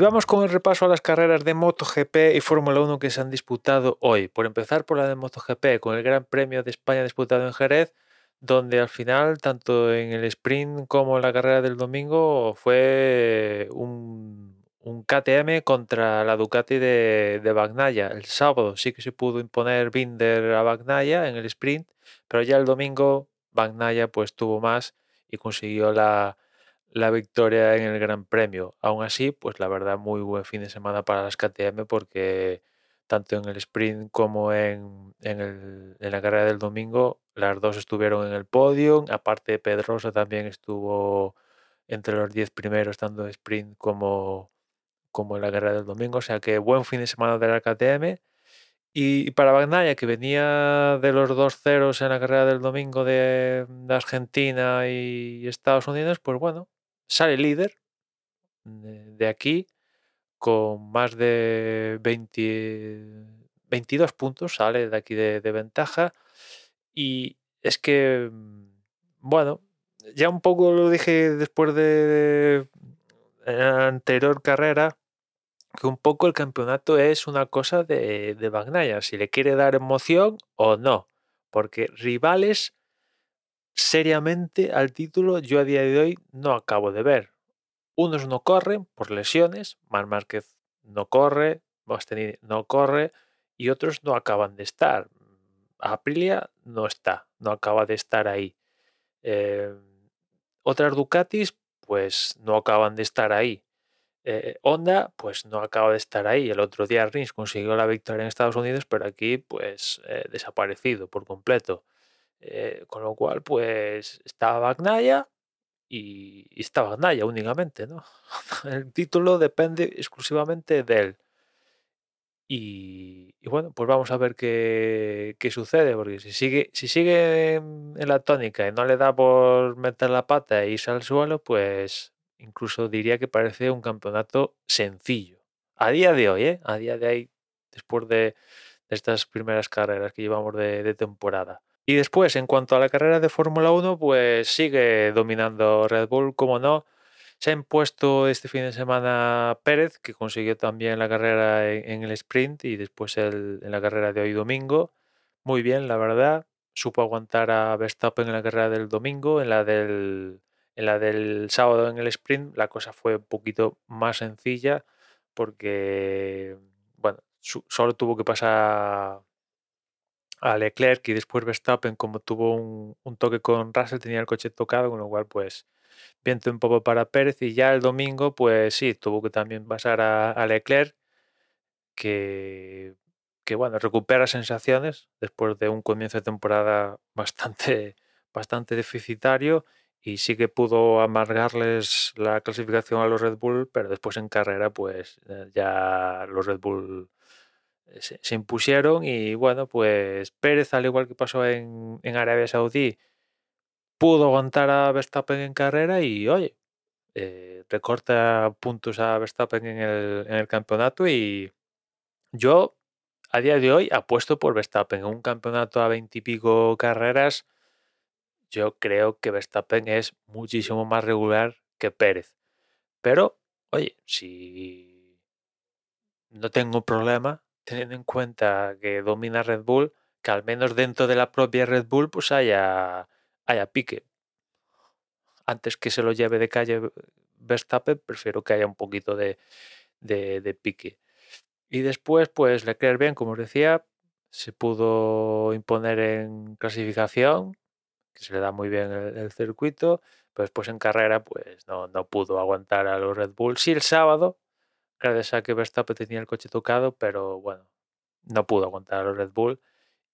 Y vamos con el repaso a las carreras de MotoGP y Fórmula 1 que se han disputado hoy. Por empezar por la de MotoGP, con el Gran Premio de España disputado en Jerez, donde al final, tanto en el sprint como en la carrera del domingo, fue un, KTM contra la Ducati de, de Bagnaya. El sábado sí que se pudo imponer Binder a Bagnaya en el sprint, pero ya el domingo Bagnaya pues tuvo más y consiguió la, la victoria en el Gran Premio. Aún así, pues la verdad, muy buen fin de semana para las KTM porque tanto en el sprint como en, en, la carrera del domingo, las dos estuvieron en el podio. Aparte, Pedrosa también estuvo entre los 10 primeros, tanto en sprint como, como en la carrera del domingo. O sea que buen fin de semana de la KTM. Y para Bagnaia, que venía de los dos ceros en la carrera del domingo de, de Argentina y Estados Unidos, pues bueno, sale líder de aquí con más de 22 puntos, sale de aquí de, ventaja. Y es que, mm, bueno, ya un poco lo dije después de, la anterior carrera, que un poco el campeonato es una cosa de, de si le quiere dar emoción o no, porque rivales seriamente al título yo a día de hoy no acabo de ver. Unos no corren por lesiones, Mar Márquez no corre, Bastianini no corre y otros no acaban de estar. Aprilia no está, no acaba de estar ahí. Eh, otras Ducatis pues no acaban de estar ahí. Eh, Honda pues no acaba de estar ahí. El otro día Rins consiguió la victoria en Estados Unidos, pero aquí pues eh, desaparecido por completo. Eh, con lo cual, pues estaba Bagnaya y, estaba Bagnaya únicamente, ¿no? El título depende exclusivamente de él. Y, bueno, pues vamos a ver qué, qué, sucede, porque si sigue, si sigue en la tónica y no le da por meter la pata e irse al suelo, pues incluso diría que parece un campeonato sencillo. A día de hoy, ¿eh? A día de hoy, después de, estas primeras carreras que llevamos de temporada. Y después, en cuanto a la carrera de Fórmula 1, pues sigue dominando Red Bull, como no. Se ha impuesto este fin de semana Pérez, que consiguió también la carrera en, el sprint y después en la carrera de hoy domingo. Muy bien, la verdad. Supo aguantar a Verstappen en la carrera del domingo, en la del, en la del sábado en el sprint la cosa fue un poquito más sencilla porque, bueno, solo tuvo que pasar a Leclerc y después Verstappen, como tuvo un, toque con Russell, tenía el coche tocado, con lo cual, pues, viento un poco para Pérez. Y ya el domingo, pues sí, tuvo que también pasar a, Leclerc, que, que, bueno, recupera sensaciones después de un comienzo de temporada bastante, bastante deficitario. Y sí que pudo amargarles la clasificación a los Red Bull, pero después en carrera, pues eh, ya los Red Bull se, impusieron y bueno, pues Pérez, al igual que pasó en, Arabia Saudí, pudo aguantar a Verstappen en carrera y oye, eh, recorta puntos a Verstappen en el, en el campeonato y yo a día de hoy apuesto por Verstappen en un campeonato a veintipico carreras. Yo creo que Verstappen es muchísimo más regular que Pérez. Pero, oye, si no tengo problema teniendo en cuenta que domina Red Bull, que al menos dentro de la propia Red Bull pues haya, haya pique. Antes que se lo lleve de calle Verstappen, prefiero que haya un poquito de, pique. Y después, pues Leclerc bien, como os decía, se pudo imponer en clasificación, que se le da muy bien el, circuito, pero después en carrera, pues no, no pudo aguantar a los Red Bull. Sí, el sábado, gracias a que Verstappen tenía el coche tocado, pero bueno, no pudo aguantar los Red Bull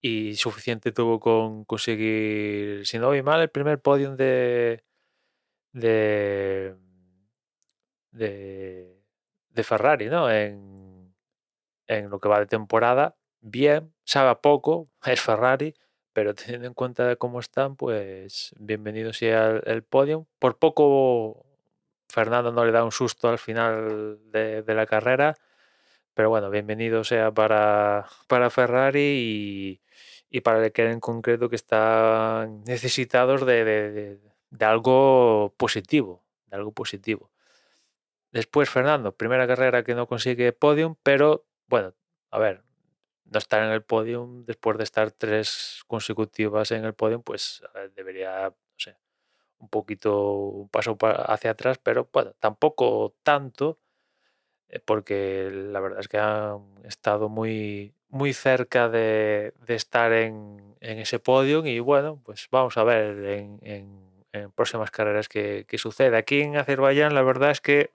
y suficiente tuvo con conseguir, si no voy mal, el primer podium de, de, de, Ferrari, ¿no? En, en lo que va de temporada, bien, sabe poco, es Ferrari, pero teniendo en cuenta cómo están, pues bienvenido sea el, el podium. Por poco Fernando no le da un susto al final de, la carrera, pero bueno, bienvenido sea para, para Ferrari y, para el que en concreto que están necesitados de, algo positivo, de algo positivo. Después Fernando, primera carrera que no consigue podium, pero bueno, a ver, no estar en el podium después de estar tres consecutivas en el podium, pues debería, un poquito un paso hacia atrás, pero bueno, tampoco tanto, eh, porque la verdad es que han estado muy, muy cerca de, estar en, ese podium y bueno, pues vamos a ver en, próximas carreras qué, sucede. Aquí en Azerbaiyán la verdad es que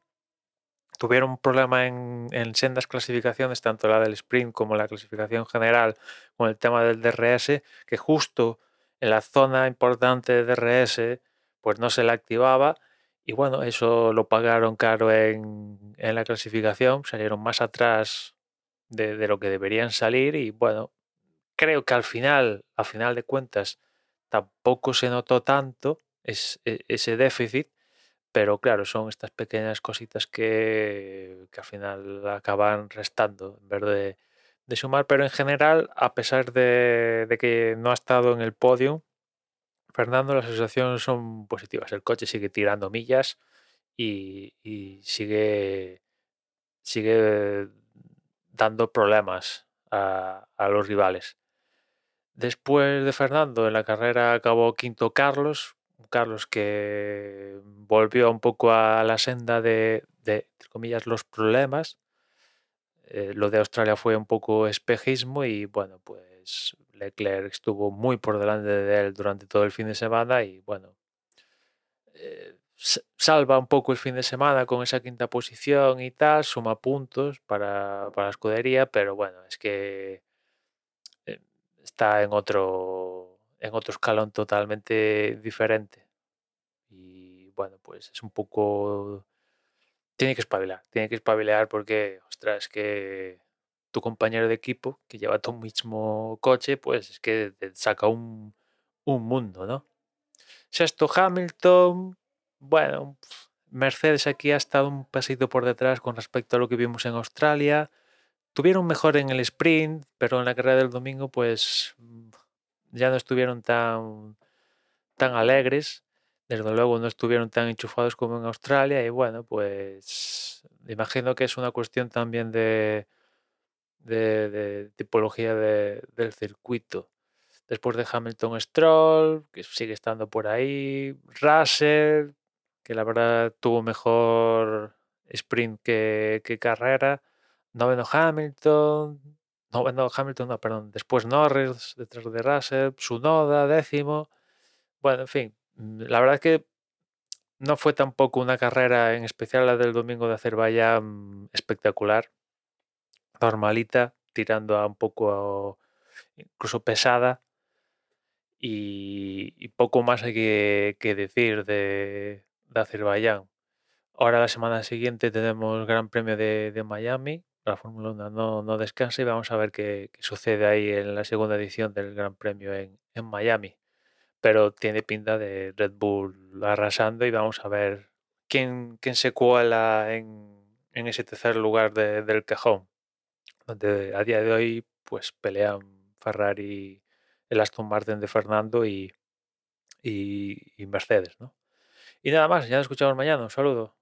tuvieron un problema en, sendas clasificaciones, tanto la del sprint como la clasificación general, con el tema del DRS, que justo en la zona importante de DRS, pues no se la activaba. Y bueno, eso lo pagaron caro en, la clasificación, salieron más atrás de, lo que deberían salir. Y bueno, creo que al final, a final de cuentas, tampoco se notó tanto e, ese déficit pero claro, son estas pequeñas cositas que, al final acaban restando en vez de, sumar. Pero en general, a pesar de, que no ha estado en el podio, Fernando, las sensaciones son positivas. El coche sigue tirando millas y, sigue, sigue dando problemas a, los rivales. Después de Fernando, en la carrera acabó quinto Carlos, Carlos, que volvió un poco a la senda de, entre comillas, los problemas. Eh, lo de Australia fue un poco espejismo y bueno, pues Leclerc estuvo muy por delante de él durante todo el fin de semana y bueno, eh, salva un poco el fin de semana con esa quinta posición y tal, suma puntos para, para la escudería, pero bueno, es que eh, está en otro en otro escalón totalmente diferente. Y bueno, pues es un poco... Tiene que espabilar, tiene que espabilar porque, ostras, que tu compañero de equipo que lleva tu mismo coche, pues es que te saca un, un mundo, ¿no? Sexto Hamilton, bueno, Mercedes aquí ha estado un pasito por detrás con respecto a lo que vimos en Australia. Tuvieron mejor en el sprint, pero en la carrera del domingo, pues ya no estuvieron tan, tan alegres, desde luego no estuvieron tan enchufados como en Australia y bueno, pues imagino que es una cuestión también de, de, tipología del circuito. Después de Hamilton Stroll, que sigue estando por ahí, Russell, que la verdad tuvo mejor sprint que, que carrera, noveno Hamilton, no, Hamilton, no, perdón, después Norris, detrás de Russell, Sunoda, décimo. Bueno, en fin, mm, la verdad es que no fue tampoco una carrera, en especial la del domingo de Azerbaiyán, espectacular, normalita, tirando a un poco incluso pesada. Y, poco más hay que, decir de, Azerbaiyán. Ahora la semana siguiente tenemos Gran Premio de Miami, la Fórmula 1 no, no, descansa y vamos a ver qué, sucede ahí en la segunda edición del Gran Premio en, Miami. Pero tiene pinta de Red Bull arrasando y vamos a ver quién, quién se cuela en, ese tercer lugar del cajón, a día de hoy pues pelean Ferrari, el Aston Martin de Fernando y, y, y Mercedes. ¿no? Y nada más, ya nos escuchamos mañana. Un saludo.